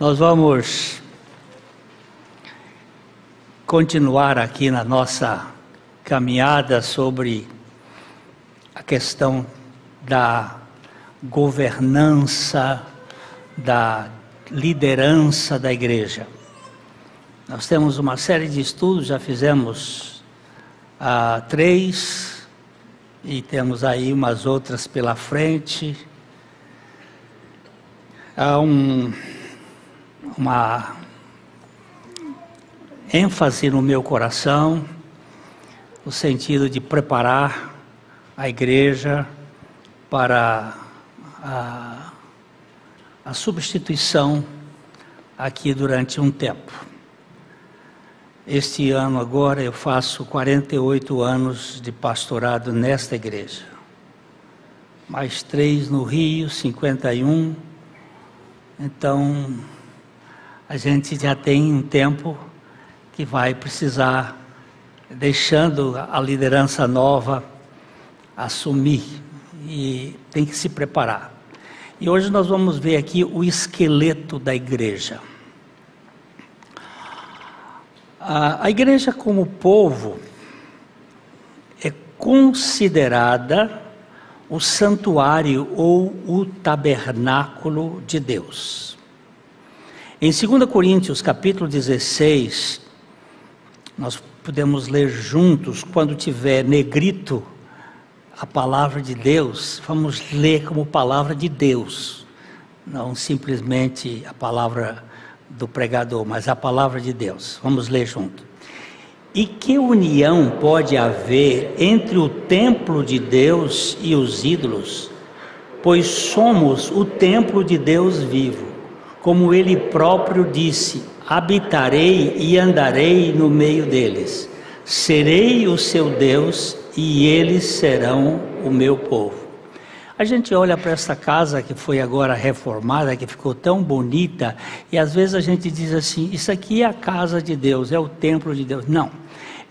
Nós vamos continuar aqui na nossa caminhada sobre a questão da governança, da liderança da igreja. Nós temos uma série de estudos, já fizemos ah, três, e temos aí umas outras pela frente. Há um, uma ênfase no meu coração, no sentido de preparar a igreja para a, a substituição aqui durante um tempo. Este ano agora eu faço 48 anos de pastorado nesta igreja. Mais três no Rio, 51. Então, a gente já tem um tempo que vai precisar, deixando a liderança nova assumir e tem que se preparar. E hoje nós vamos ver aqui o esqueleto da igreja. A, igreja, como povo, é considerada o santuário ou o tabernáculo de Deus. Em 2 Coríntios, capítulo 16, nós podemos ler juntos, quando tiver negrito a palavra de Deus, vamos ler como palavra de Deus, não simplesmente a palavra do pregador, mas a palavra de Deus. Vamos ler junto. E que união pode haver entre o templo de Deus e os ídolos? Pois somos o templo de Deus vivo. Como ele próprio disse: habitarei e andarei no meio deles. Serei o seu Deus e eles serão o meu povo. A gente olha para essa casa que foi agora reformada, que ficou tão bonita, e às vezes a gente diz assim: Isso aqui é a casa de Deus, é o templo de Deus. Não,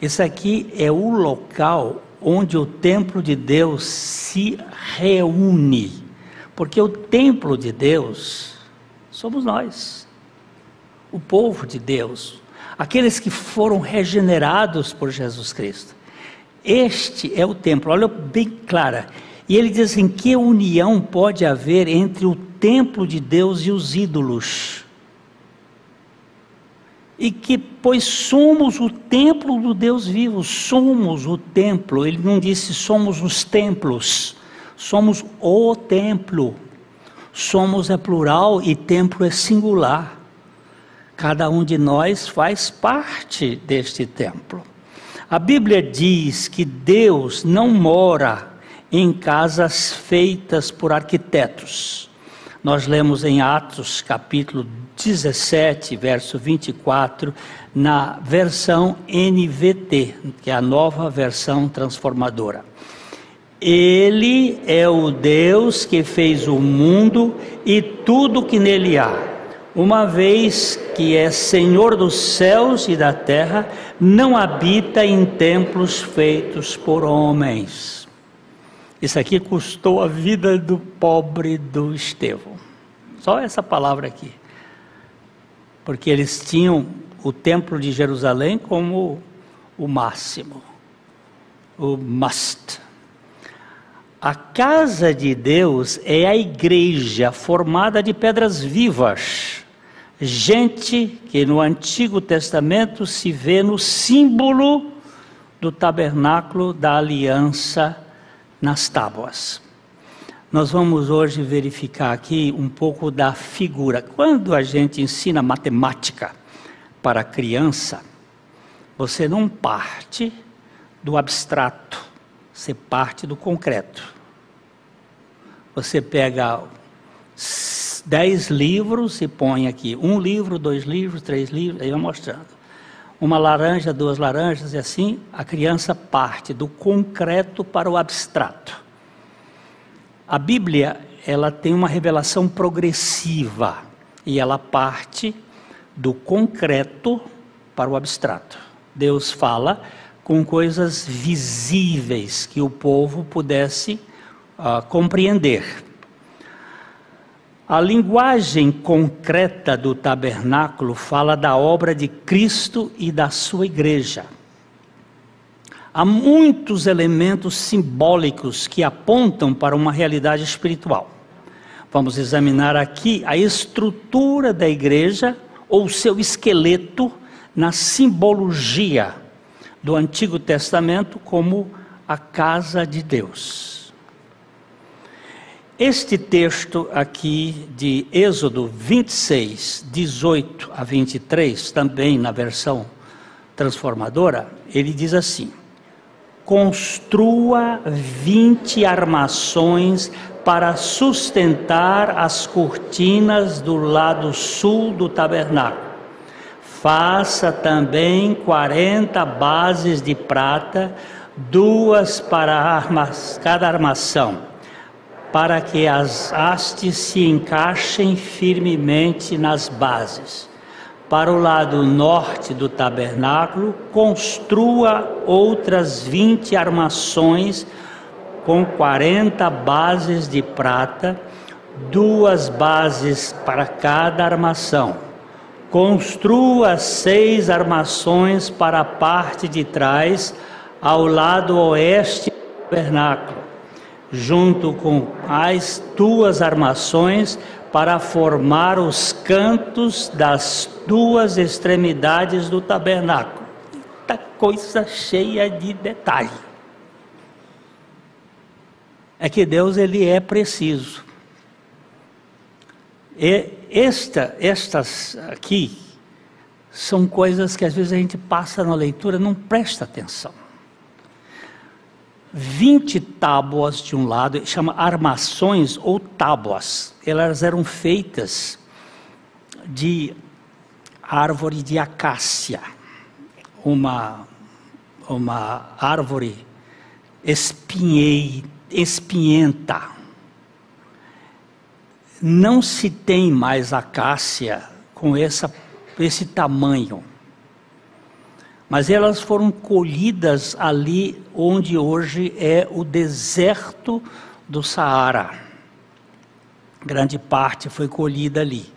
isso aqui é o local onde o templo de Deus se reúne, porque o templo de Deus somos nós, o povo de Deus, aqueles que foram regenerados por Jesus Cristo. Este é o templo, olha bem clara. E ele diz assim: que união pode haver entre o templo de Deus e os ídolos? E que, pois somos o templo do Deus vivo, somos o templo. Ele não disse somos os templos, somos o templo. Somos é plural e templo é singular. Cada um de nós faz parte deste templo. A Bíblia diz que Deus não mora em casas feitas por arquitetos. Nós lemos em Atos capítulo 17, verso 24, na versão NVT, que é a nova versão transformadora. Ele é o Deus que fez o mundo e tudo que nele há uma vez que é Senhor dos céus e da terra, não habita em templos feitos por homens. Isso aqui custou a vida do pobre do Estevão. Só essa palavra aqui. Porque eles tinham o templo de Jerusalém como o máximo, o must. A casa de Deus é a igreja formada de pedras vivas. Gente que no Antigo Testamento se vê no símbolo do tabernáculo da aliança nas tábuas. Nós vamos hoje verificar aqui um pouco da figura. Quando a gente ensina matemática para criança, você não parte do abstrato você parte do concreto. Você pega dez livros e põe aqui um livro, dois livros, três livros, aí vai mostrando. Uma laranja, duas laranjas, e assim a criança parte do concreto para o abstrato. A Bíblia, ela tem uma revelação progressiva e ela parte do concreto para o abstrato. Deus fala com coisas visíveis que o povo pudesse uh, compreender. A linguagem concreta do tabernáculo fala da obra de Cristo e da sua igreja. Há muitos elementos simbólicos que apontam para uma realidade espiritual. Vamos examinar aqui a estrutura da igreja ou seu esqueleto na simbologia do Antigo Testamento como a casa de Deus. Este texto aqui de Êxodo 26, 18 a 23, também na versão transformadora, ele diz assim: Construa 20 armações para sustentar as cortinas do lado sul do tabernáculo. Faça também 40 bases de prata, duas para cada armação para que as hastes se encaixem firmemente nas bases. Para o lado norte do tabernáculo, construa outras 20 armações com 40 bases de prata, duas bases para cada armação. Construa seis armações para a parte de trás, ao lado oeste do tabernáculo junto com as tuas armações, para formar os cantos das duas extremidades do tabernáculo. Muita coisa cheia de detalhe. É que Deus ele é preciso. E esta, estas aqui são coisas que às vezes a gente passa na leitura, não presta atenção. 20 tábuas de um lado, chama armações ou tábuas. Elas eram feitas de árvore de acácia, uma, uma árvore espinhei, espinhenta. Não se tem mais acácia com essa, esse tamanho mas elas foram colhidas ali onde hoje é o deserto do Saara. Grande parte foi colhida ali.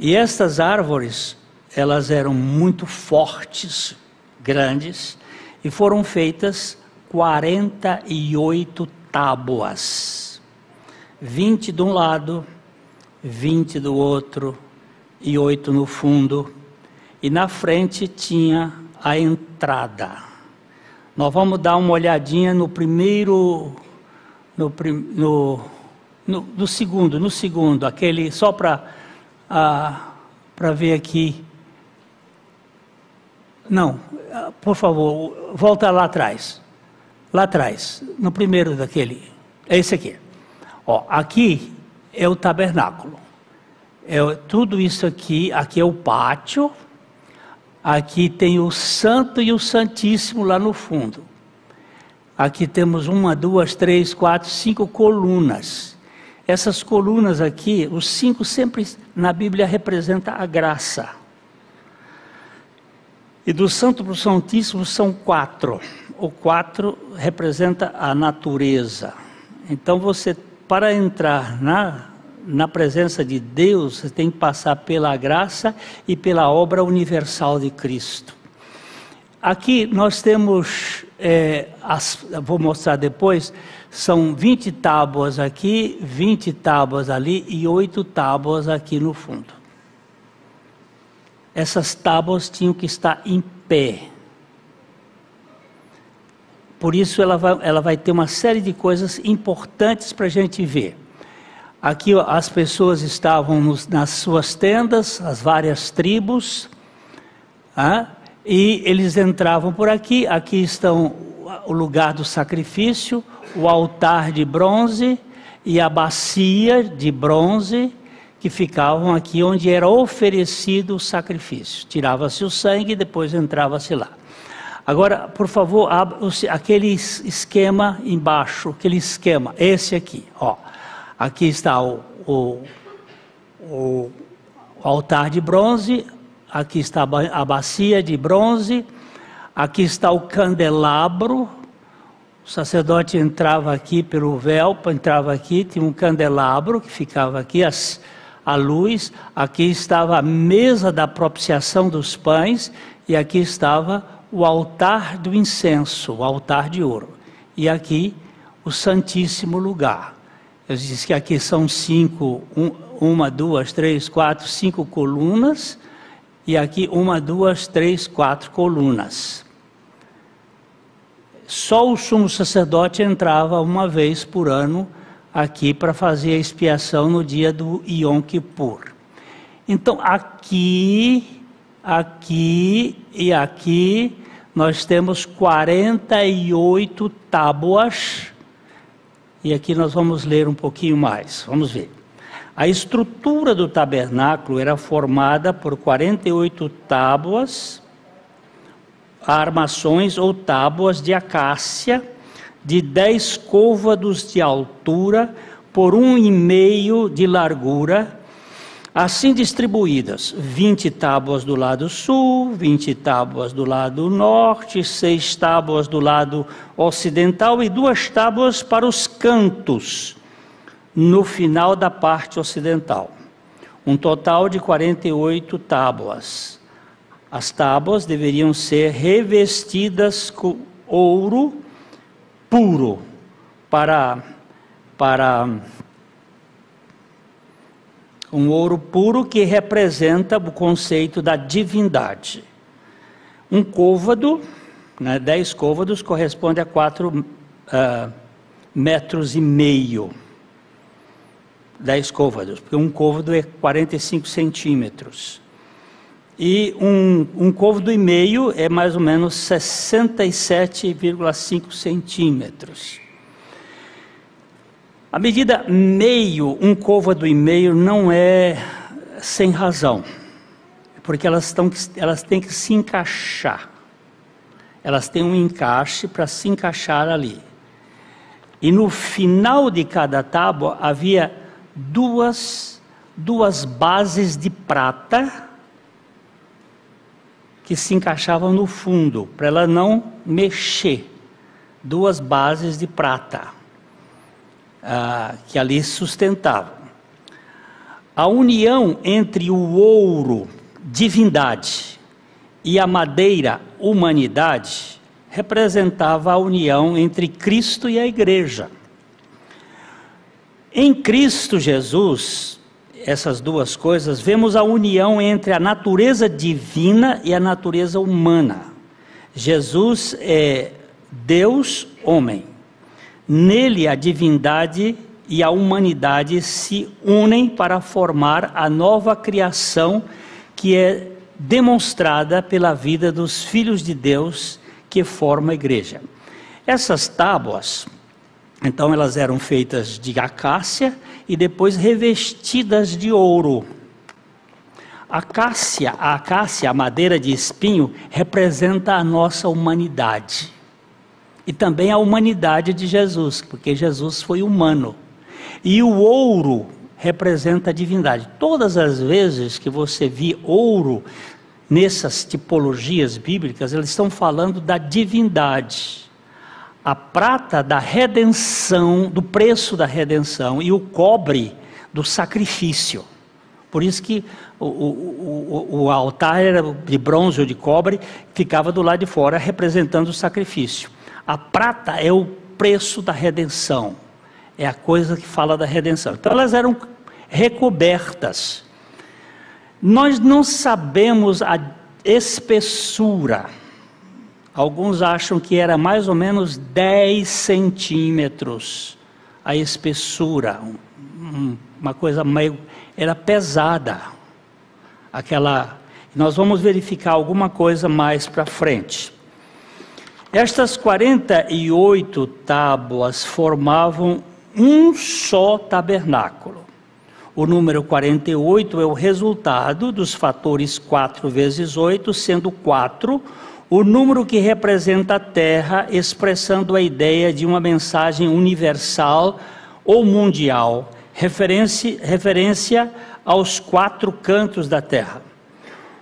E estas árvores, elas eram muito fortes, grandes, e foram feitas 48 tábuas. 20 de um lado, 20 do outro e oito no fundo. E na frente tinha a entrada. Nós vamos dar uma olhadinha no primeiro, no, no, no, no segundo, no segundo, aquele só para ah, para ver aqui. Não, por favor, volta lá atrás. Lá atrás, no primeiro daquele. É esse aqui. Ó, aqui é o tabernáculo. É tudo isso aqui, aqui é o pátio, Aqui tem o Santo e o Santíssimo lá no fundo. Aqui temos uma, duas, três, quatro, cinco colunas. Essas colunas aqui, os cinco sempre na Bíblia representa a graça. E do Santo para o Santíssimo são quatro. O quatro representa a natureza. Então você, para entrar na na presença de Deus, você tem que passar pela graça e pela obra universal de Cristo. Aqui nós temos, é, as, vou mostrar depois, são 20 tábuas aqui, 20 tábuas ali e 8 tábuas aqui no fundo. Essas tábuas tinham que estar em pé. Por isso ela vai, ela vai ter uma série de coisas importantes para a gente ver. Aqui as pessoas estavam nos, nas suas tendas, as várias tribos, ah, e eles entravam por aqui. Aqui estão o lugar do sacrifício, o altar de bronze e a bacia de bronze que ficavam aqui onde era oferecido o sacrifício. Tirava-se o sangue e depois entrava-se lá. Agora, por favor, aquele esquema embaixo, aquele esquema, esse aqui, ó. Aqui está o, o, o, altar de bronze, aqui está a bacia de bronze, aqui está o candelabro, O sacerdote entrava aqui pelo véu, entrava aqui, tinha um candelabro que ficava aqui, as, a luz, aqui estava a mesa da propiciação dos pães e aqui estava o altar do incenso, o altar de ouro. E aqui o Santíssimo Lugar. Eu disse que aqui são cinco, um, uma, duas, três, quatro, cinco colunas, e aqui uma, duas, três, quatro colunas só o sumo sacerdote entrava uma vez por ano aqui para fazer a expiação no dia do Yom Kippur. Então, aqui, aqui e aqui, nós temos 48 tábuas, e aqui nós vamos ler um pouquinho mais, vamos ver. A estrutura do tabernáculo era formada por 48 tábuas, armações ou tábuas de acácia de dez côvados de altura por um e meio de largura, assim distribuídas: vinte tábuas do lado sul, vinte tábuas do lado norte, seis tábuas do lado ocidental e duas tábuas para os cantos, no final da parte ocidental. Um total de 48 tábuas. As tábuas deveriam ser revestidas com ouro puro para para um ouro puro que representa o conceito da divindade. Um côvado, né, dez côvados, corresponde a quatro uh, metros e meio. Dez côvados, porque um côvado é 45 centímetros. E um, um côvado e meio é mais ou menos 67,5 centímetros. A medida meio, um côvado e meio, não é sem razão, porque elas, tão, elas têm que se encaixar. Elas têm um encaixe para se encaixar ali. E no final de cada tábua havia duas, duas bases de prata que se encaixavam no fundo, para ela não mexer. Duas bases de prata ah, que ali sustentavam. A união entre o ouro, divindade, e a madeira, humanidade, representava a união entre Cristo e a igreja. Em Cristo Jesus, essas duas coisas, vemos a união entre a natureza divina e a natureza humana. Jesus é Deus, homem. Nele a divindade e a humanidade se unem para formar a nova criação que é demonstrada pela vida dos filhos de Deus que forma a igreja. Essas tábuas, então elas eram feitas de acácia e depois revestidas de ouro. Acácia, a acácia, a madeira de espinho, representa a nossa humanidade. E também a humanidade de Jesus, porque Jesus foi humano. E o ouro representa a divindade. Todas as vezes que você vê ouro nessas tipologias bíblicas, eles estão falando da divindade a prata da redenção, do preço da redenção, e o cobre do sacrifício. Por isso que o, o, o, o altar era de bronze ou de cobre, ficava do lado de fora, representando o sacrifício. A prata é o preço da redenção, é a coisa que fala da redenção. Então elas eram recobertas. Nós não sabemos a espessura Alguns acham que era mais ou menos 10 centímetros a espessura, uma coisa meio. era pesada. Aquela. Nós vamos verificar alguma coisa mais para frente. Estas 48 tábuas formavam um só tabernáculo. O número 48 é o resultado dos fatores 4 vezes 8, sendo 4 o número que representa a Terra, expressando a ideia de uma mensagem universal ou mundial, referência, referência aos quatro cantos da Terra.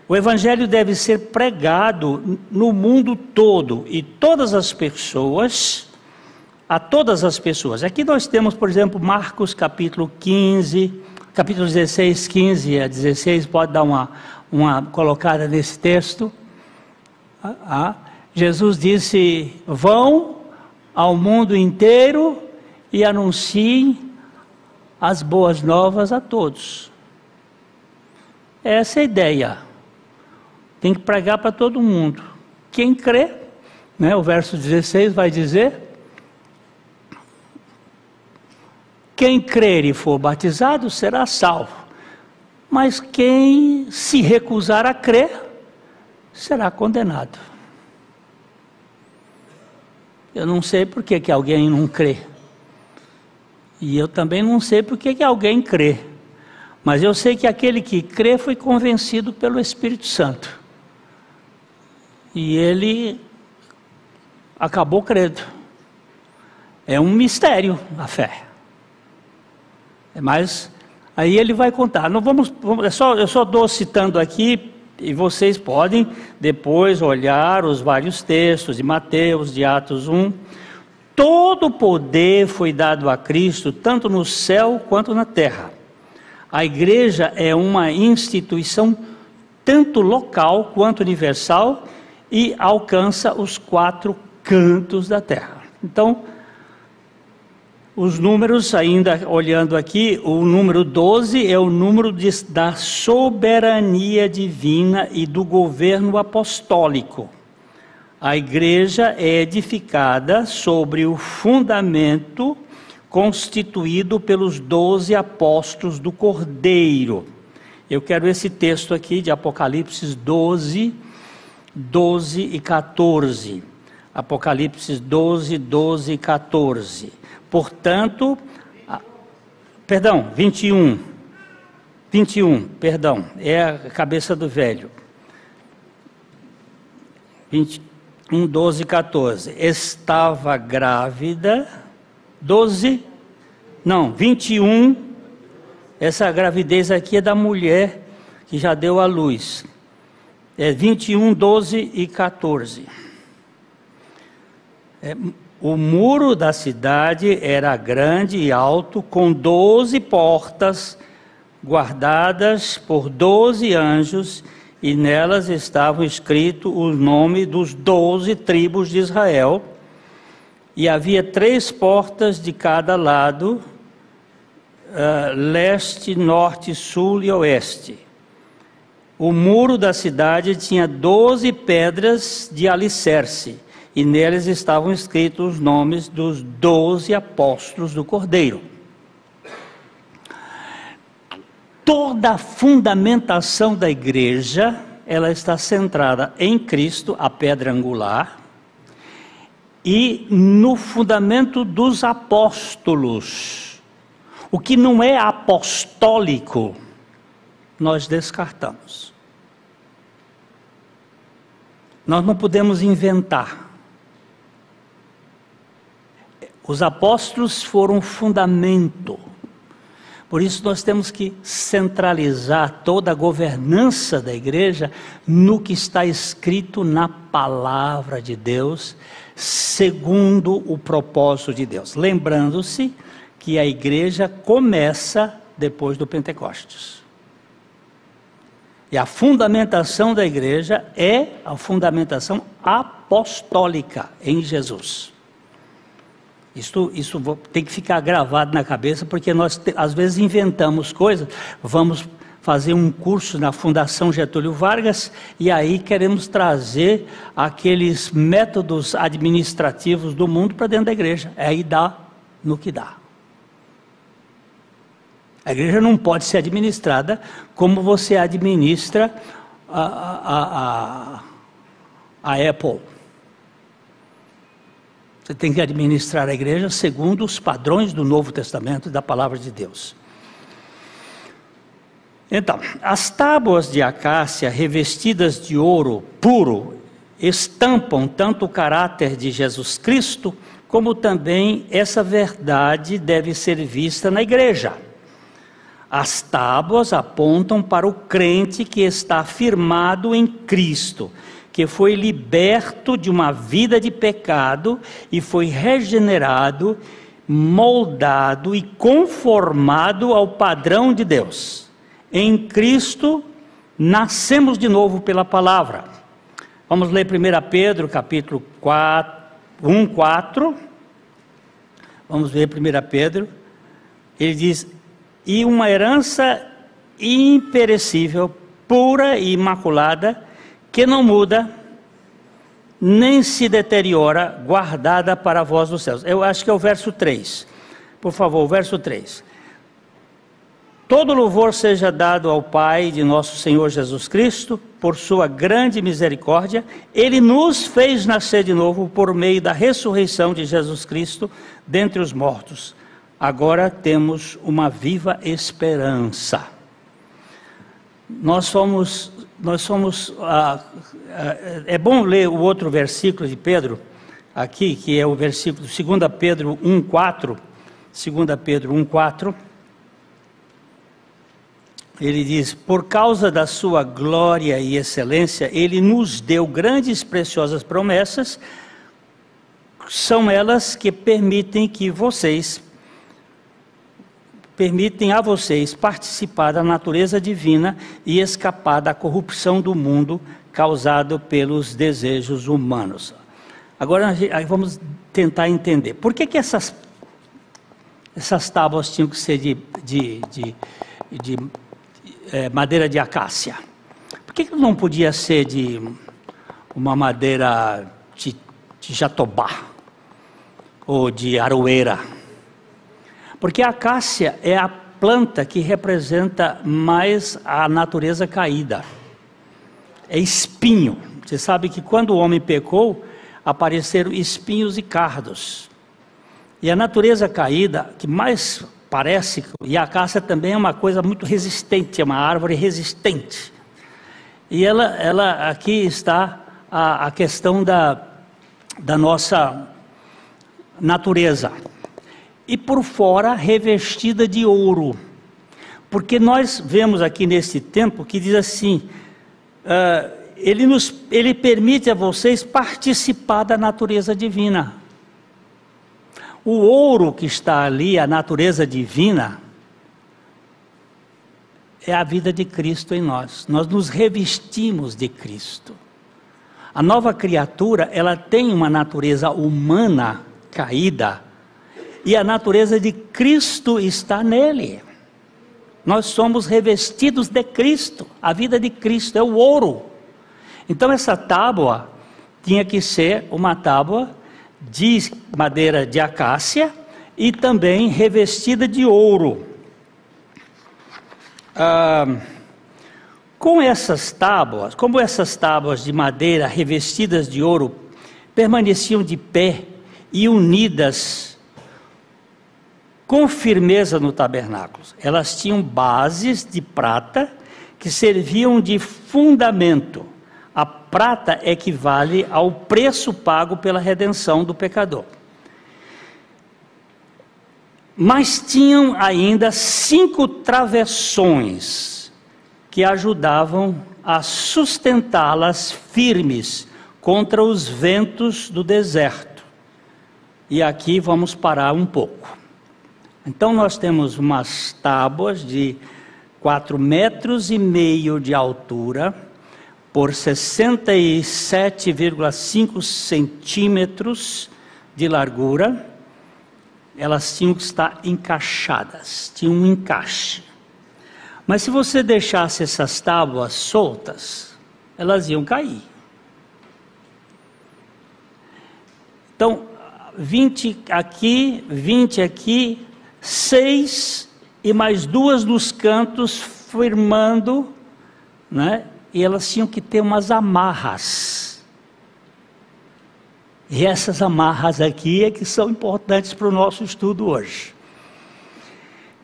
O Evangelho deve ser pregado no mundo todo e todas as pessoas a todas as pessoas. Aqui nós temos, por exemplo, Marcos capítulo 15, capítulo 16, 15 a 16, pode dar uma, uma colocada nesse texto. Ah, ah. Jesus disse: Vão ao mundo inteiro e anunciem as boas novas a todos. Essa é a ideia. Tem que pregar para todo mundo. Quem crê, né, o verso 16 vai dizer: Quem crer e for batizado será salvo. Mas quem se recusar a crer será condenado. Eu não sei por que, que alguém não crê. E eu também não sei por que, que alguém crê. Mas eu sei que aquele que crê foi convencido pelo Espírito Santo. E ele acabou crendo. É um mistério a fé. É Mas aí ele vai contar. Não vamos, vamos é só, eu só estou citando aqui e vocês podem depois olhar os vários textos de Mateus, de Atos 1. Todo poder foi dado a Cristo, tanto no céu quanto na terra. A igreja é uma instituição tanto local quanto universal e alcança os quatro cantos da terra. Então, os números, ainda olhando aqui, o número 12 é o número de, da soberania divina e do governo apostólico. A igreja é edificada sobre o fundamento constituído pelos doze apóstolos do Cordeiro. Eu quero esse texto aqui de Apocalipse 12, 12 e 14. Apocalipse 12, 12 e 14. Portanto, a, perdão, 21. 21, perdão, é a cabeça do velho. 21, 12, 14. Estava grávida, 12, não, 21. Essa gravidez aqui é da mulher que já deu à luz. É 21, 12 e 14. É, o muro da cidade era grande e alto, com doze portas guardadas por doze anjos, e nelas estavam escritos o nome dos doze tribos de Israel. E havia três portas de cada lado, uh, leste, norte, sul e oeste. O muro da cidade tinha doze pedras de alicerce e neles estavam escritos os nomes dos doze apóstolos do Cordeiro. Toda a fundamentação da igreja, ela está centrada em Cristo, a pedra angular, e no fundamento dos apóstolos. O que não é apostólico, nós descartamos. Nós não podemos inventar. Os apóstolos foram fundamento. Por isso nós temos que centralizar toda a governança da igreja no que está escrito na palavra de Deus, segundo o propósito de Deus. Lembrando-se que a igreja começa depois do Pentecostes. E a fundamentação da igreja é a fundamentação apostólica em Jesus. Isso, tem que ficar gravado na cabeça, porque nós às vezes inventamos coisas, vamos fazer um curso na Fundação Getúlio Vargas e aí queremos trazer aqueles métodos administrativos do mundo para dentro da igreja. Aí dá no que dá. A igreja não pode ser administrada como você administra a, a, a, a Apple. Você tem que administrar a igreja segundo os padrões do Novo Testamento e da palavra de Deus. Então, as tábuas de acácia revestidas de ouro puro estampam tanto o caráter de Jesus Cristo, como também essa verdade deve ser vista na igreja. As tábuas apontam para o crente que está firmado em Cristo que foi liberto de uma vida de pecado e foi regenerado, moldado e conformado ao padrão de Deus. Em Cristo nascemos de novo pela palavra. Vamos ler 1 Pedro, capítulo 4, 1, 4. Vamos ver 1 Pedro. Ele diz: E uma herança imperecível, pura e imaculada, que não muda, nem se deteriora, guardada para a voz dos céus. Eu acho que é o verso 3. Por favor, o verso 3. Todo louvor seja dado ao Pai de nosso Senhor Jesus Cristo, por sua grande misericórdia, ele nos fez nascer de novo por meio da ressurreição de Jesus Cristo dentre os mortos. Agora temos uma viva esperança. Nós somos, nós somos. Ah, ah, é bom ler o outro versículo de Pedro, aqui, que é o versículo 2 Pedro 1,4. 2 Pedro 1,4 ele diz: Por causa da sua glória e excelência, ele nos deu grandes e preciosas promessas, são elas que permitem que vocês, permitem a vocês participar da natureza divina e escapar da corrupção do mundo causado pelos desejos humanos. Agora vamos tentar entender. Por que, que essas, essas tábuas tinham que ser de, de, de, de é, madeira de acácia? Por que, que não podia ser de uma madeira de, de jatobá ou de aroeira? Porque a acácia é a planta que representa mais a natureza caída. É espinho. Você sabe que quando o homem pecou, apareceram espinhos e cardos. E a natureza caída, que mais parece, e a acácia também é uma coisa muito resistente, é uma árvore resistente. E ela, ela aqui está a, a questão da, da nossa natureza. E por fora revestida de ouro. Porque nós vemos aqui nesse tempo que diz assim: uh, ele, nos, ele permite a vocês participar da natureza divina. O ouro que está ali, a natureza divina, é a vida de Cristo em nós. Nós nos revestimos de Cristo. A nova criatura, ela tem uma natureza humana caída, e a natureza de Cristo está nele. Nós somos revestidos de Cristo, a vida de Cristo é o ouro. Então essa tábua tinha que ser uma tábua de madeira de acácia e também revestida de ouro. Ah, com essas tábuas, como essas tábuas de madeira revestidas de ouro permaneciam de pé e unidas com firmeza no tabernáculo, elas tinham bases de prata que serviam de fundamento a prata equivale ao preço pago pela redenção do pecador. Mas tinham ainda cinco travessões que ajudavam a sustentá-las firmes contra os ventos do deserto. E aqui vamos parar um pouco. Então nós temos umas tábuas de quatro metros e meio de altura por 67,5 centímetros de largura, elas tinham que estar encaixadas, tinham um encaixe. Mas se você deixasse essas tábuas soltas, elas iam cair. Então, 20 aqui, 20 aqui, 6 e mais duas nos cantos, firmando, né? e elas tinham que ter umas amarras. E essas amarras aqui é que são importantes para o nosso estudo hoje.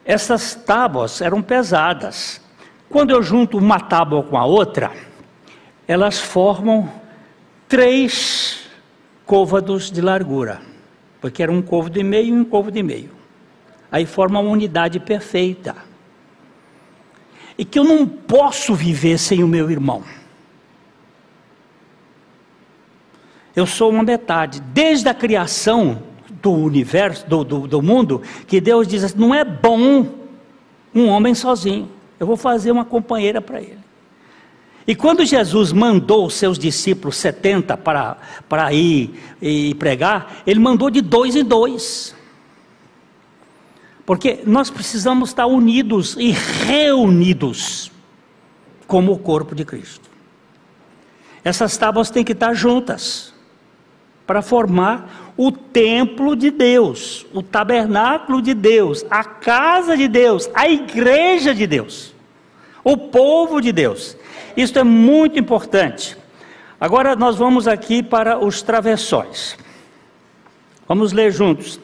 Essas tábuas eram pesadas. Quando eu junto uma tábua com a outra, elas formam três côvados de largura, porque era um côvado e meio e um côvado e meio. Aí forma uma unidade perfeita e que eu não posso viver sem o meu irmão. Eu sou uma metade. Desde a criação do universo, do, do, do mundo, que Deus diz assim: não é bom um homem sozinho. Eu vou fazer uma companheira para ele. E quando Jesus mandou os seus discípulos 70 para, para ir e pregar, ele mandou de dois em dois. Porque nós precisamos estar unidos e reunidos como o corpo de Cristo. Essas tábuas têm que estar juntas para formar o templo de Deus, o tabernáculo de Deus, a casa de Deus, a igreja de Deus, o povo de Deus. Isso é muito importante. Agora nós vamos aqui para os travessões. Vamos ler juntos.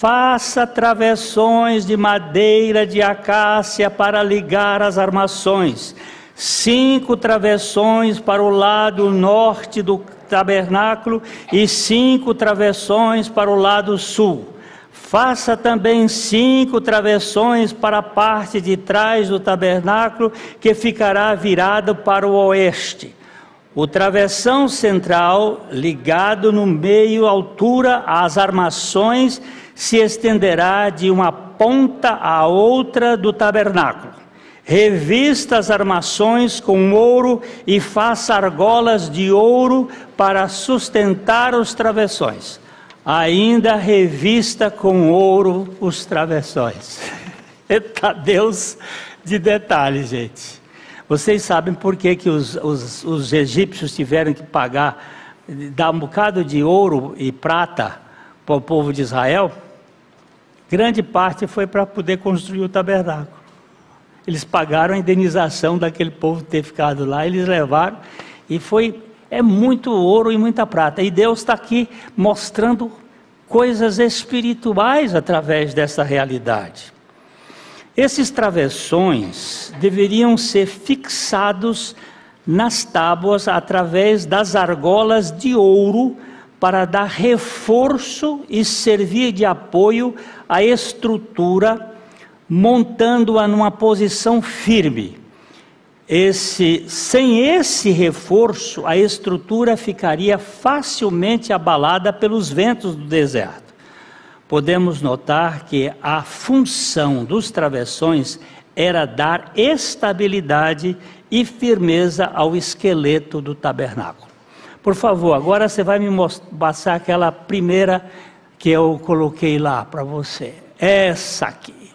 Faça travessões de madeira de acácia para ligar as armações. Cinco travessões para o lado norte do tabernáculo e cinco travessões para o lado sul. Faça também cinco travessões para a parte de trás do tabernáculo, que ficará virado para o oeste. O travessão central, ligado no meio altura às armações, se estenderá de uma ponta à outra do tabernáculo. Revista as armações com ouro e faça argolas de ouro para sustentar os travessões. Ainda revista com ouro os travessões. Eita Deus de detalhes, gente. Vocês sabem por que, que os, os, os egípcios tiveram que pagar, dar um bocado de ouro e prata para o povo de Israel? Grande parte foi para poder construir o tabernáculo. Eles pagaram a indenização daquele povo ter ficado lá, eles levaram e foi é muito ouro e muita prata. E Deus está aqui mostrando coisas espirituais através dessa realidade. Esses travessões deveriam ser fixados nas tábuas através das argolas de ouro para dar reforço e servir de apoio à estrutura, montando-a numa posição firme. Esse, sem esse reforço, a estrutura ficaria facilmente abalada pelos ventos do deserto. Podemos notar que a função dos travessões era dar estabilidade e firmeza ao esqueleto do tabernáculo. Por favor, agora você vai me passar aquela primeira que eu coloquei lá para você. Essa aqui.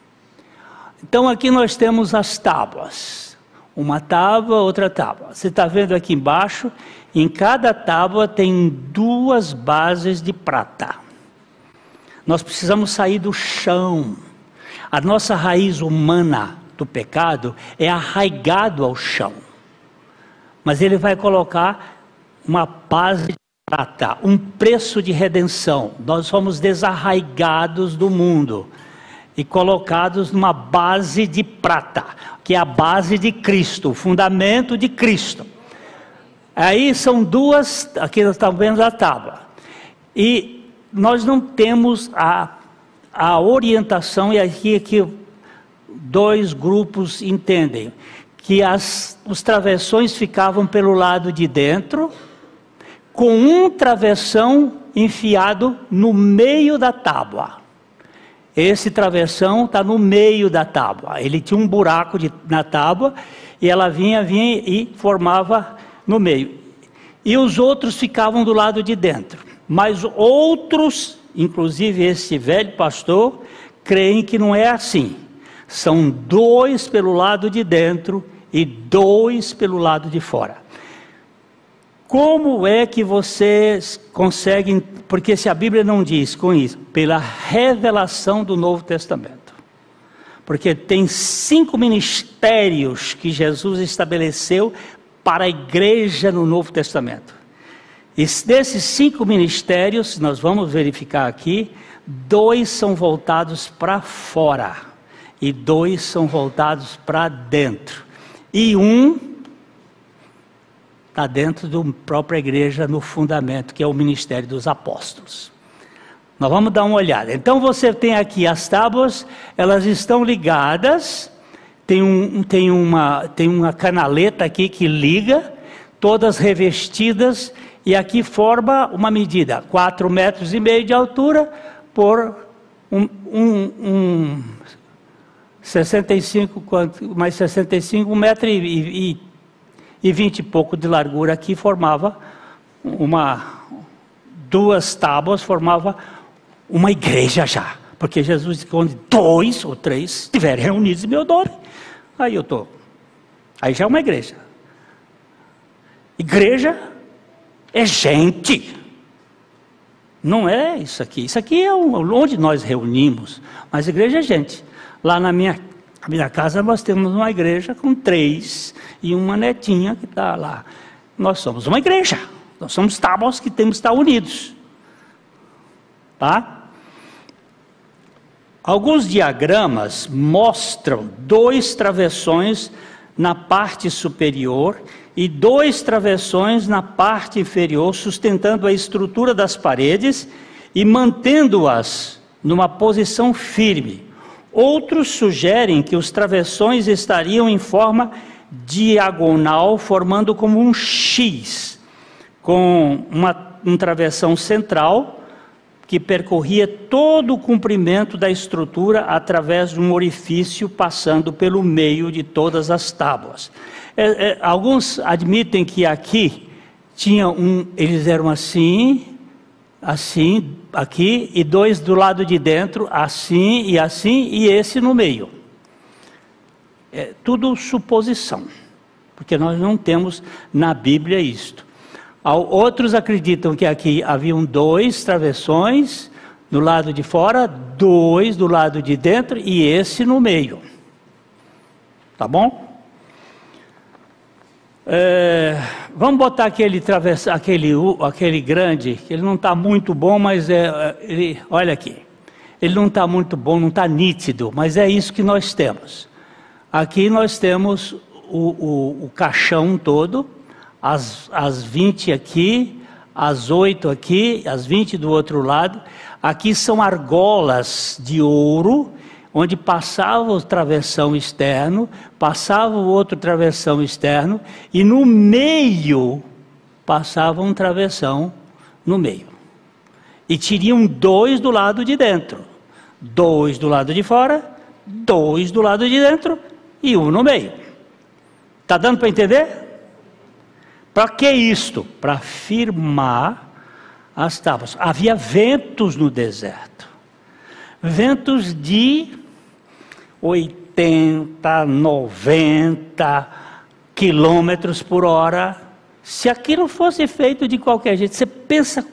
Então aqui nós temos as tábuas. Uma tábua, outra tábua. Você está vendo aqui embaixo? Em cada tábua tem duas bases de prata. Nós precisamos sair do chão. A nossa raiz humana do pecado é arraigado ao chão. Mas ele vai colocar uma base de prata, um preço de redenção. Nós somos desarraigados do mundo e colocados numa base de prata, que é a base de Cristo, o fundamento de Cristo. Aí são duas, aqui nós estamos vendo a tábua. E nós não temos a, a orientação, e aqui, aqui dois grupos entendem, que as, os travessões ficavam pelo lado de dentro com um travessão enfiado no meio da tábua. Esse travessão está no meio da tábua. Ele tinha um buraco de, na tábua e ela vinha, vinha e formava no meio. E os outros ficavam do lado de dentro. Mas outros, inclusive esse velho pastor, creem que não é assim. São dois pelo lado de dentro e dois pelo lado de fora. Como é que vocês conseguem, porque se a Bíblia não diz com isso, pela revelação do Novo Testamento. Porque tem cinco ministérios que Jesus estabeleceu para a igreja no Novo Testamento. E desses cinco ministérios, nós vamos verificar aqui, dois são voltados para fora e dois são voltados para dentro. E um está dentro da própria igreja no fundamento, que é o ministério dos apóstolos. Nós vamos dar uma olhada. Então você tem aqui as tábuas, elas estão ligadas, tem, um, tem, uma, tem uma canaleta aqui que liga, todas revestidas E aqui forma uma medida, 4 metros e meio de altura por um, um, um 65, mais 65, um metro e, e, e 20 e pouco de largura aqui formava uma, duas tábuas formava uma igreja já. Porque Jesus disse que onde dois ou três estiverem reunidos em meu nome, aí eu estou. Aí já é uma igreja. Igreja é gente. Não é isso aqui. Isso aqui é onde nós reunimos. Mas igreja é gente. Lá na minha, na minha casa nós temos uma igreja com três e uma netinha que está lá. Nós somos uma igreja. Nós somos tábuas que temos que estar unidos. Tá? Alguns diagramas mostram dois travessões na parte superior e dois travessões na parte inferior, sustentando a estrutura das paredes e mantendo-as numa posição firme. Outros sugerem que os travessões estariam em forma diagonal, formando como um X, com uma, um travessão central que percorria todo o comprimento da estrutura através de um orifício passando pelo meio de todas as tábuas. É, é, alguns admitem que aqui tinha um, eles eram assim, assim, aqui, e dois do lado de dentro, assim e assim, e esse no meio. É tudo suposição, porque nós não temos na Bíblia isto. Outros acreditam que aqui haviam dois travessões do lado de fora, dois do lado de dentro e esse no meio. Tá bom? É, vamos botar aquele travessa, aquele, aquele grande, que ele não está muito bom, mas é, é, ele, olha aqui, ele não está muito bom, não está nítido, mas é isso que nós temos. Aqui nós temos o, o, o caixão todo, as, as 20 aqui, as 8 aqui, as 20 do outro lado. Aqui são argolas de ouro onde passava o travessão externo, passava o outro travessão externo, e no meio passava um travessão no meio. E tiriam dois do lado de dentro, dois do lado de fora, dois do lado de dentro e um no meio. Está dando para entender? Para que isto? Para firmar as tábuas. Havia ventos no deserto. Ventos de 80, 90 quilômetros por hora. Se aquilo fosse feito de qualquer jeito, você pensa,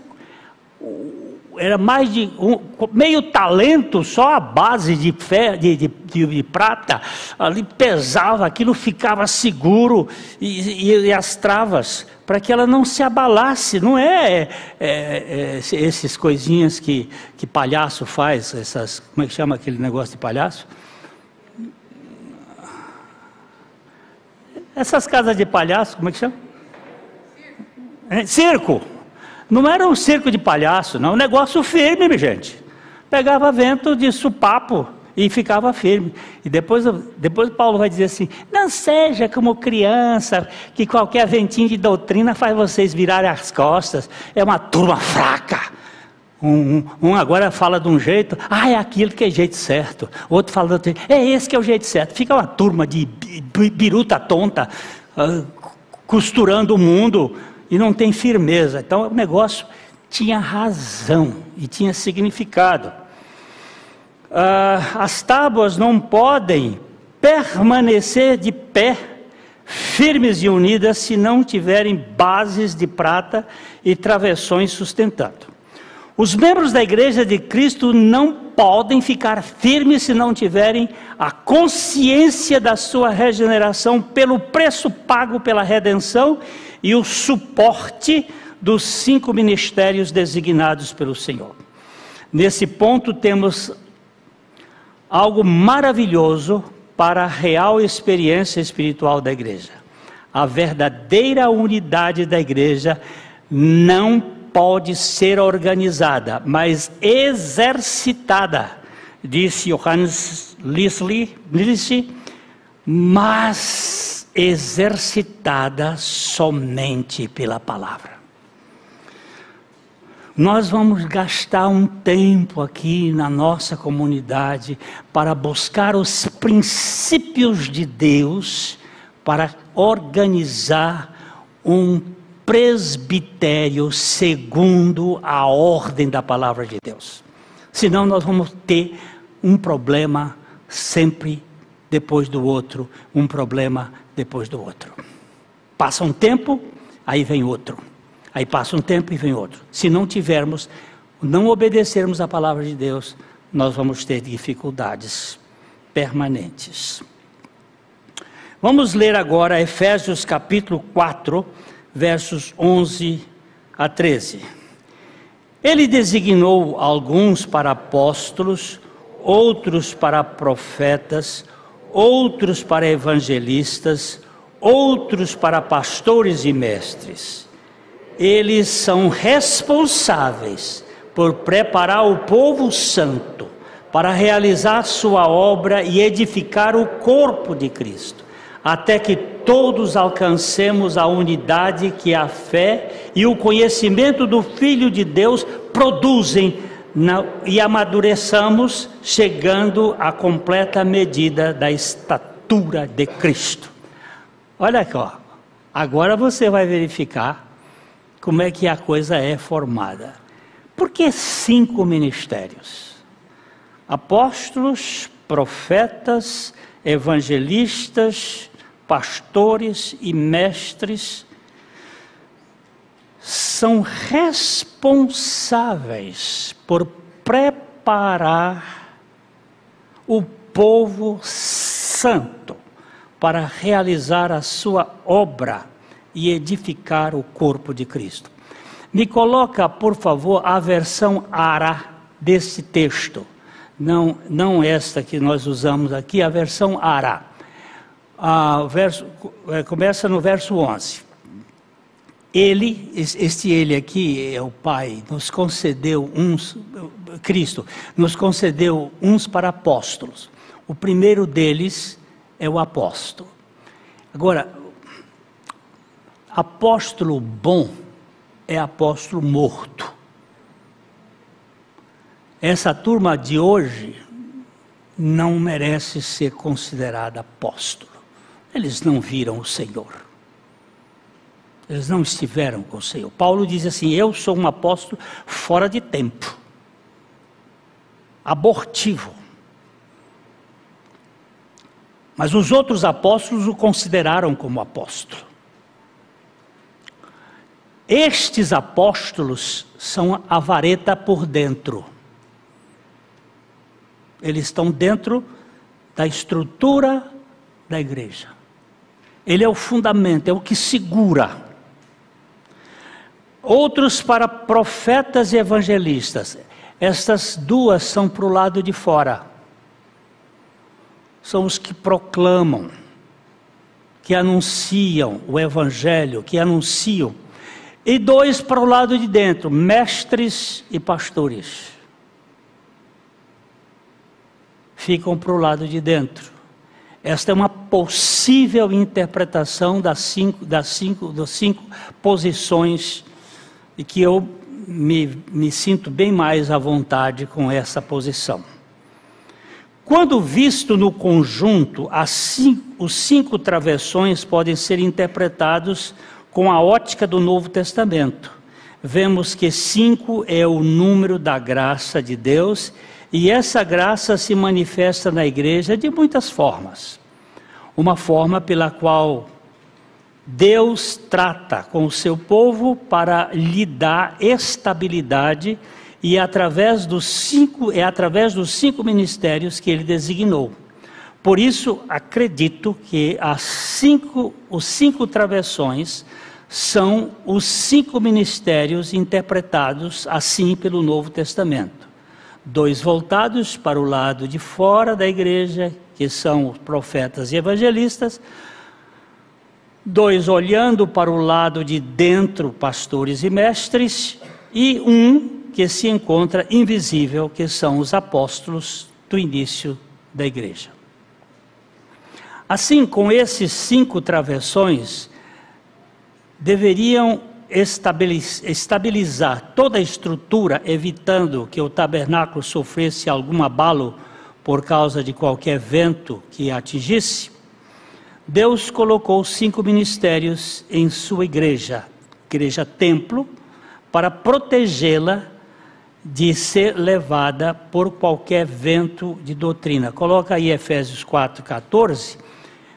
era mais de um, meio talento, só a base de, fé, de, de, de, prata, ali pesava, aquilo ficava seguro, e, e, e as travas, para que ela não se abalasse. Não é, é, é, é esses coisinhas que, que palhaço faz, essas, como é que chama aquele negócio de palhaço? Essas casas de palhaço, como é que chama? É, circo. Não era um circo de palhaço, não. Um negócio firme, gente. Pegava vento de supapo e ficava firme. E depois, depois Paulo vai dizer assim: não seja como criança, que qualquer ventinho de doutrina faz vocês virarem as costas. É uma turma fraca. Um, um, agora fala de um jeito, ah, é aquilo que é jeito certo. Outro fala de outro jeito, é esse que é o jeito certo. Fica uma turma de biruta tonta, uh, costurando o mundo e não tem firmeza. Então o negócio tinha razão e tinha significado. Uh, as tábuas não podem permanecer de pé, firmes e unidas, se não tiverem bases de prata e travessões sustentando. Os membros da igreja de Cristo não podem ficar firmes se não tiverem a consciência da sua regeneração pelo preço pago pela redenção e o suporte dos cinco ministérios designados pelo Senhor. Nesse ponto temos algo maravilhoso para a real experiência espiritual da igreja. A verdadeira unidade da igreja não pode ser organizada, mas exercitada, disse Johannes Lisli, mas exercitada somente pela palavra. Nós vamos gastar um tempo aqui na nossa comunidade para buscar os princípios de Deus, para organizar um presbitério segundo a ordem da palavra de Deus. Senão nós vamos ter um problema sempre depois do outro, um problema depois do outro. Passa um tempo, aí vem outro. Aí passa um tempo e vem outro. Se não tivermos, não obedecermos a palavra de Deus, nós vamos ter dificuldades permanentes. Vamos ler agora Efésios capítulo 4, versos 11 a 13. Ele designou alguns para apóstolos, outros para profetas, outros para evangelistas, outros para pastores e mestres. Eles são responsáveis por preparar o povo santo para realizar sua obra e edificar o corpo de Cristo, até que todos alcancemos a unidade que a fé e o conhecimento do Filho de Deus produzem e amadureçamos, chegando à completa medida da estatura de Cristo. Olha aqui, ó. agora você vai verificar como é que a coisa é formada. Por que cinco ministérios? Apóstolos, profetas, evangelistas, pastores e mestres são responsáveis por preparar o povo santo para realizar a sua obra e edificar o corpo de Cristo. Me coloca, por favor, a versão ARA desse texto. Não, não esta que nós usamos aqui, a versão ARA. Ah, verso, é, começa no verso 11. Ele, este ele aqui é o Pai, nos concedeu uns, Cristo, nos concedeu uns para apóstolos. O primeiro deles é o apóstolo. Agora, apóstolo bom é apóstolo morto. Essa turma de hoje não merece ser considerada apóstolo. Eles não viram o Senhor. Eles não estiveram com o Senhor. Paulo diz assim: Eu sou um apóstolo fora de tempo, abortivo. Mas os outros apóstolos o consideraram como apóstolo. Estes apóstolos são a vareta por dentro. Eles estão dentro da estrutura da igreja. Ele é o fundamento, é o que segura outros para profetas e evangelistas. Estas duas são para o lado de fora. São os que proclamam, que anunciam o evangelho, que anunciam. E dois para o lado de dentro, mestres e pastores. Ficam para o lado de dentro. Esta é uma possível interpretação das cinco, das cinco, das cinco posições e que eu me, me sinto bem mais à vontade com essa posição. Quando visto no conjunto, cinco, os cinco travessões podem ser interpretados com a ótica do Novo Testamento. Vemos que cinco é o número da graça de Deus e essa graça se manifesta na igreja de muitas formas. Uma forma pela qual Deus trata com o seu povo para lhe dar estabilidade e através dos cinco, é através dos cinco ministérios que ele designou. Por isso, acredito que as cinco, os cinco travessões são os cinco ministérios interpretados assim pelo Novo Testamento. Dois voltados para o lado de fora da igreja, que são os profetas e evangelistas, dois olhando para o lado de dentro, pastores e mestres, e um que se encontra invisível, que são os apóstolos do início da igreja. Assim, com esses cinco travessões, deveriam estabilizar toda a estrutura, evitando que o tabernáculo sofresse algum abalo por causa de qualquer vento que atingisse, Deus colocou cinco ministérios em sua igreja, igreja templo, para protegê-la de ser levada por qualquer vento de doutrina. Coloca aí Efésios 4:14.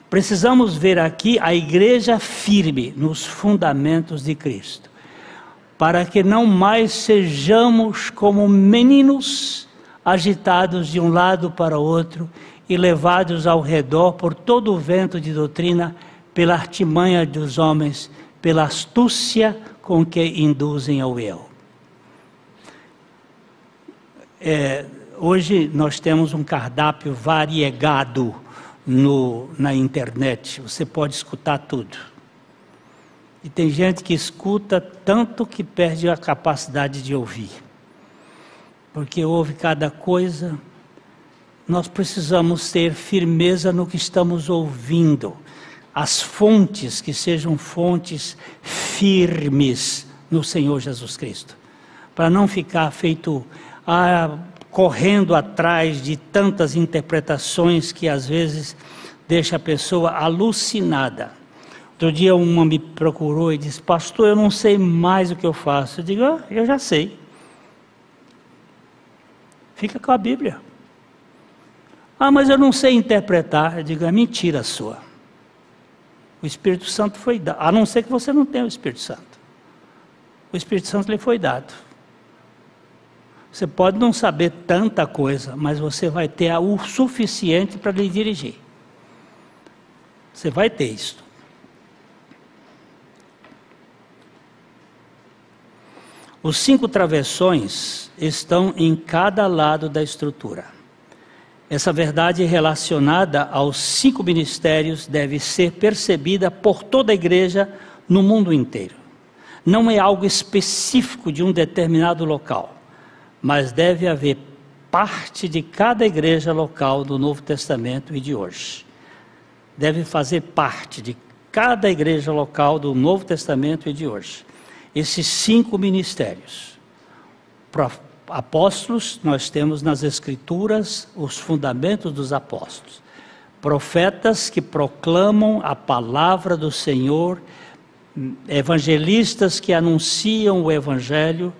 Precisamos ver aqui a igreja firme nos fundamentos de Cristo, para que não mais sejamos como meninos agitados de um lado para outro e levados ao redor por todo o vento de doutrina, pela artimanha dos homens, pela astúcia com que induzem ao erro. É, hoje nós temos um cardápio variegado no, na internet, você pode escutar tudo. E tem gente que escuta tanto que perde a capacidade de ouvir. Porque ouve cada coisa. Nós precisamos ter firmeza no que estamos ouvindo. As fontes que sejam fontes firmes no Senhor Jesus Cristo. Para não ficar feito ah, correndo atrás de tantas interpretações que às vezes deixa a pessoa alucinada. Outro dia uma me procurou e disse, pastor, eu não sei mais o que eu faço. Eu digo, ah, eu já sei. Fica com a Bíblia. Ah, mas eu não sei interpretar. Eu digo, é mentira sua. O Espírito Santo foi dado, a não ser que você não tenha o Espírito Santo. O Espírito Santo lhe foi dado. Você pode não saber tanta coisa, mas você vai ter o suficiente para lhe dirigir. Você vai ter isso. Os cinco travessões estão em cada lado da estrutura. Essa verdade relacionada aos cinco ministérios deve ser percebida por toda a igreja no mundo inteiro. Não é algo específico de um determinado local mas deve haver parte de cada igreja local do Novo Testamento e de hoje. Deve fazer parte de cada igreja local do Novo Testamento e de hoje. Esses cinco ministérios. Apóstolos, nós temos nas Escrituras os fundamentos dos apóstolos. Profetas que proclamam a palavra do Senhor, evangelistas que anunciam o Evangelho,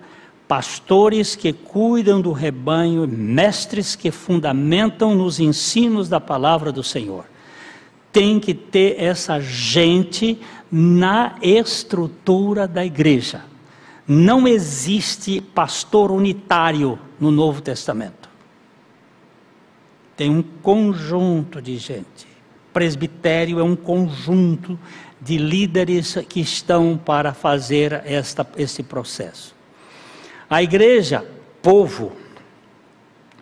pastores que cuidam do rebanho, mestres que fundamentam nos ensinos da palavra do Senhor. Tem que ter essa gente na estrutura da igreja. Não existe pastor unitário no Novo Testamento. Tem um conjunto de gente. Presbitério é um conjunto de líderes que estão para fazer esta, esse processo. A igreja, povo,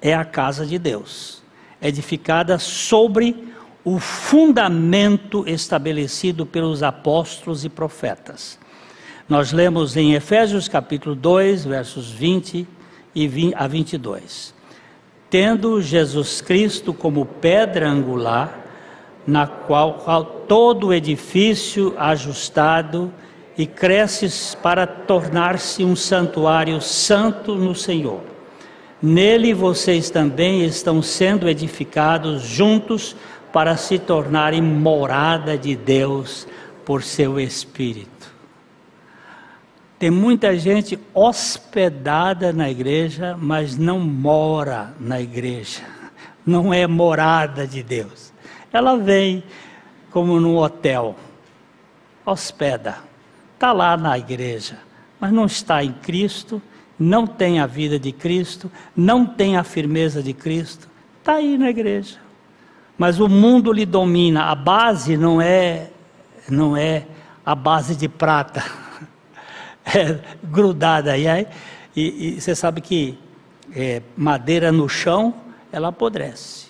é a casa de Deus, edificada sobre o fundamento estabelecido pelos apóstolos e profetas. Nós lemos em Efésios capítulo 2, versos 20 e 20 a 22. Tendo Jesus Cristo como pedra angular, na qual, qual todo o edifício ajustado e cresces para tornar-se um santuário santo no Senhor. Nele vocês também estão sendo edificados juntos para se tornarem morada de Deus por seu Espírito. Tem muita gente hospedada na igreja, mas não mora na igreja. Não é morada de Deus. Ela vem como num hotel, hospeda está lá na igreja, mas não está em Cristo, não tem a vida de Cristo, não tem a firmeza de Cristo, está aí na igreja. Mas o mundo lhe domina, a base não é, não é a base de prata, é grudada aí. E, e você sabe que é, madeira no chão, ela apodrece.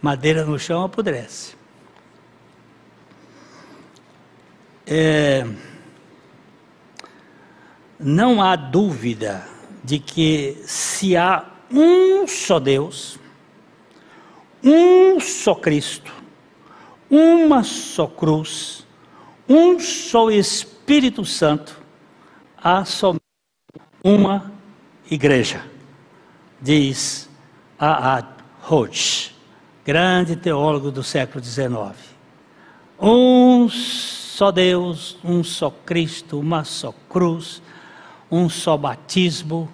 Madeira no chão apodrece. É, não há dúvida de que se há um só Deus, um só Cristo, uma só cruz, um só Espírito Santo, há somente uma igreja, diz A.A. Roach, grande teólogo do século XIX. Um só Deus, um só Cristo, uma só cruz, um só batismo.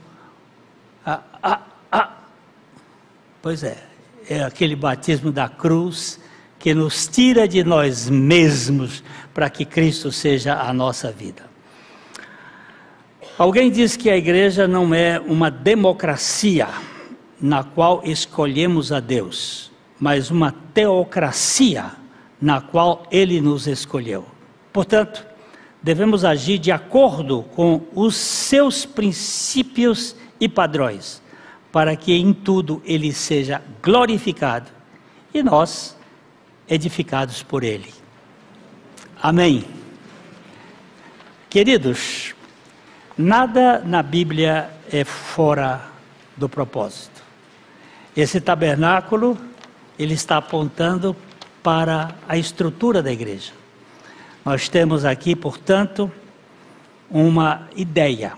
Ah, ah, ah. Pois é, é aquele batismo da cruz que nos tira de nós mesmos para que Cristo seja a nossa vida. Alguém diz que a igreja não é uma democracia na qual escolhemos a Deus, mas uma teocracia na qual ele nos escolheu. Portanto, devemos agir de acordo com os seus princípios e padrões, para que em tudo ele seja glorificado e nós edificados por ele. Amém. Queridos, nada na Bíblia é fora do propósito. Esse tabernáculo, ele está apontando para a estrutura da igreja. Nós temos aqui, portanto, uma ideia.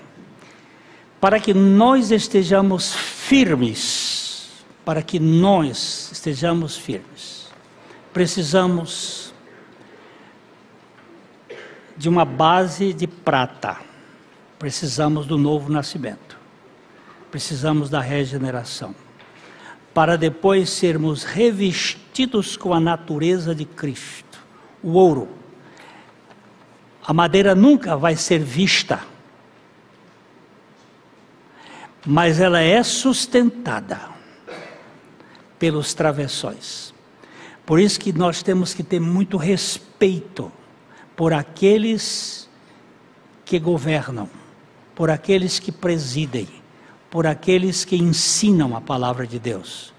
Para que nós estejamos firmes, para que nós estejamos firmes, precisamos de uma base de prata, precisamos do novo nascimento, precisamos da regeneração, para depois sermos revestidos com a natureza de Cristo, o ouro. A madeira nunca vai ser vista, mas ela é sustentada pelos travessões. Por isso que nós temos que ter muito respeito por aqueles que governam, por aqueles que presidem, por aqueles que ensinam a palavra de Deus.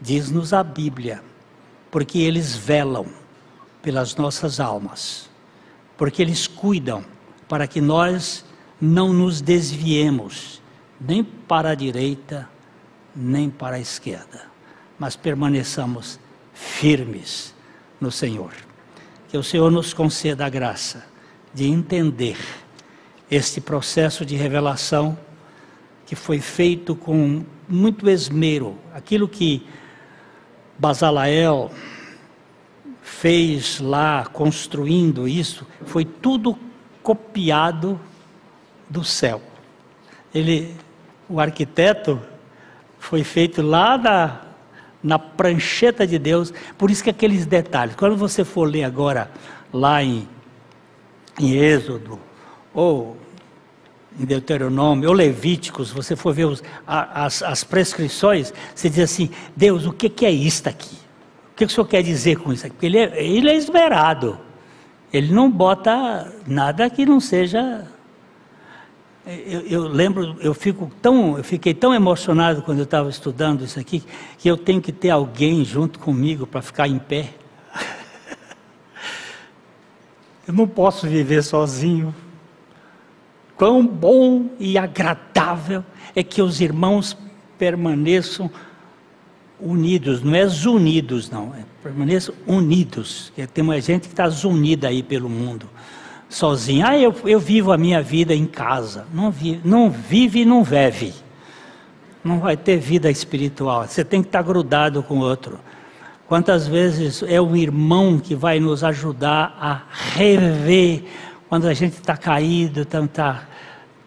Diz-nos a Bíblia, porque eles velam pelas nossas almas porque eles cuidam para que nós não nos desviemos nem para a direita, nem para a esquerda, mas permaneçamos firmes no Senhor. Que o Senhor nos conceda a graça de entender este processo de revelação que foi feito com muito esmero, aquilo que Basalael fez lá construindo isso, foi tudo copiado do céu. Ele, o arquiteto, foi feito lá na, na prancheta de Deus, por isso que aqueles detalhes. Quando você for ler agora lá em, em Êxodo, ou em Deuteronômio, ou Levíticos, você for ver os, as, as prescrições, você diz assim: Deus, o que, que é isto aqui? O que o senhor quer dizer com isso? Porque ele é, ele é esmerado. Ele não bota nada que não seja. Eu, eu, lembro, eu fico tão, eu fiquei tão emocionado quando eu estava estudando isso aqui, que eu tenho que ter alguém junto comigo para ficar em pé. eu não posso viver sozinho. Quão bom e agradável é que os irmãos permaneçam unidos, não é unidos, não, é permaneçam unidos. Tem uma gente que está unida aí pelo mundo, sozinha. Ah, eu, eu vivo a minha vida em casa. Não vive, não vive e não vive. Não vai ter vida espiritual. Você tem que estar grudado com o outro. Quantas vezes é um irmão que vai nos ajudar a rever quando a gente está caído, tá, tá,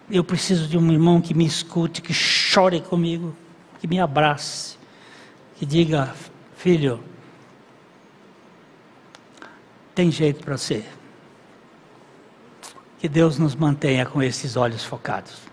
eu preciso de um irmão que me escute, que chore comigo, que me abrace que diga: Filho, tem jeito para ser. Que Deus nos mantenha com esses olhos focados.